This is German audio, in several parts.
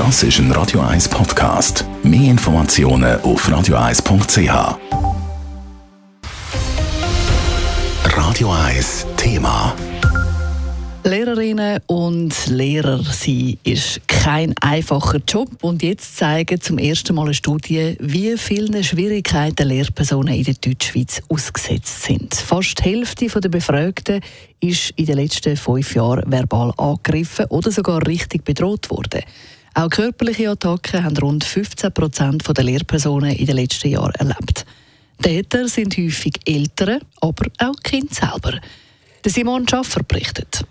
Das ist ein Radio 1 Podcast. Mehr Informationen auf radio1.ch. Radio 1 Thema. Lehrerinnen und Lehrer sein ist kein einfacher Job und jetzt zeigen zum ersten Mal eine Studie, wie vielen Schwierigkeiten Lehrpersonen in der Deutschschweiz ausgesetzt sind. Fast die Hälfte der Befragten ist in den letzten fünf Jahren verbal angegriffen oder sogar richtig bedroht worden. Auch körperliche Attacken haben rund 15 Prozent der Lehrpersonen in den letzten Jahren erlebt. Täter sind häufig Eltern, aber auch Kinder selber. Simon Schaffer berichtet.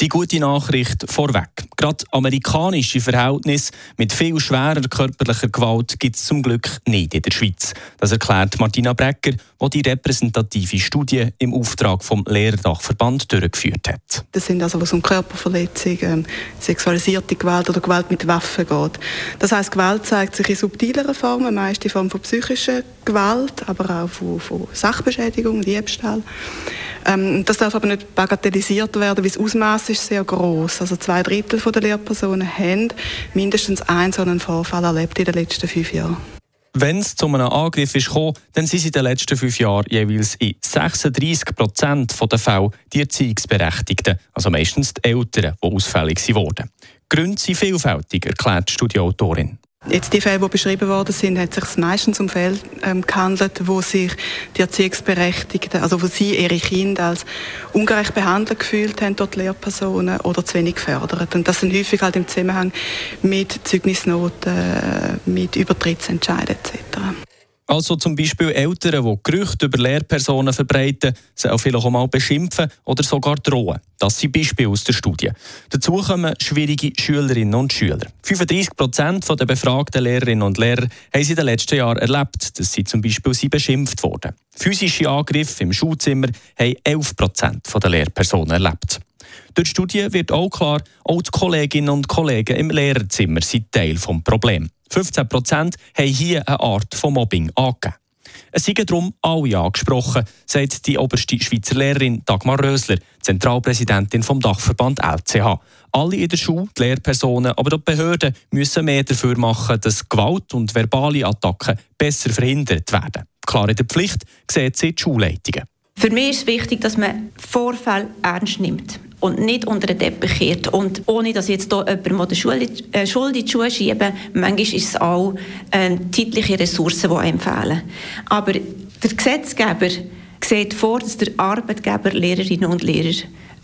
Die gute Nachricht vorweg. Gerade amerikanische Verhältnisse mit viel schwerer körperlicher Gewalt gibt es zum Glück nicht in der Schweiz. Das erklärt Martina Brecker, die die repräsentative Studie im Auftrag vom Lehrerdachverband durchgeführt hat. Das sind also, was um Körperverletzungen, sexualisierte Gewalt oder Gewalt mit Waffen geht. Das heißt, Gewalt zeigt sich in subtileren Formen, meist in Form von psychischer Gewalt, aber auch von, von Sachbeschädigung, Diebstahl. Ähm, das darf aber nicht bagatellisiert werden, weil das Ausmaß ist sehr groß. Also zwei Drittel der Lehrpersonen haben mindestens einen so einen Vorfall erlebt in den letzten fünf Jahren. Wenn es zu einem Angriff ist gekommen, dann sind in den letzten fünf Jahren jeweils in 36 Prozent der Fälle die Erziehungsberechtigten, also meistens die Eltern, die ausfällig wurden. Gründe sind vielfältig, erklärt die Studioautorin. Jetzt die Fälle, die beschrieben worden sind, hat sich meistens um Fälle ähm, gehandelt, wo sich die Erziehungsberechtigten, also wo sie ihre Kinder als ungerecht behandelt gefühlt haben dort Lehrpersonen oder zu wenig gefördert. Und das sind häufig halt im Zusammenhang mit Zeugnisnoten, äh, mit Übertrittsentscheiden etc. Also zum Beispiel Eltern, die Gerüchte über Lehrpersonen verbreiten, sie auch vielleicht auch mal beschimpfen oder sogar drohen. Das sind Beispiele aus der Studie. Dazu kommen schwierige Schülerinnen und Schüler. 35 Prozent der befragten Lehrerinnen und Lehrer haben sie in den letzten Jahren erlebt, dass sie zum Beispiel sie beschimpft wurden. Physische Angriffe im Schulzimmer haben 11 Prozent der Lehrpersonen erlebt. Durch die Studie wird auch klar, auch die Kolleginnen und Kollegen im Lehrerzimmer sind Teil des Problems. 15 Prozent haben hier eine Art von Mobbing angegeben. Es seien darum alle angesprochen, sagt die oberste Schweizer Lehrerin Dagmar Rösler, Zentralpräsidentin vom Dachverband LCH. Alle in der Schule, die Lehrpersonen, aber auch die Behörden müssen mehr dafür machen, dass Gewalt und verbale Attacken besser verhindert werden. Klar in der Pflicht sehen sie die Schulleitungen. Für mich ist es wichtig, dass man Vorfälle ernst nimmt und nicht unter den Teppich kehrt. Und ohne, dass ich jetzt hier jemandem die Schuld, äh, Schuld in die Schuhe schiebe, manchmal ist es auch äh, zeitliche Ressourcen, die einem fehlen. Aber der Gesetzgeber sieht vor, dass der Arbeitgeber Lehrerinnen und Lehrer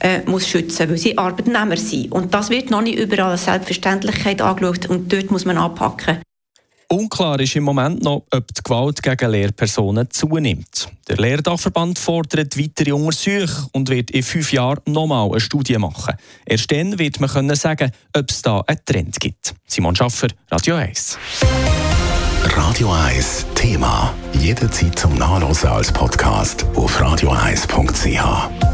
äh, muss schützen, weil sie Arbeitnehmer sind. Und das wird noch nicht überall als Selbstverständlichkeit angeschaut und dort muss man anpacken. Unklar ist im Moment noch, ob die Gewalt gegen Lehrpersonen zunimmt. Der Lehrdachverband fordert weitere Untersuchungen und wird in fünf Jahren nochmal eine Studie machen. Erst dann wird man können sagen, ob es da einen Trend gibt. Simon Schaffer, Radio 1. Radio 1 Thema. Jederzeit zum Nachlesen als Podcast auf radio1.ch.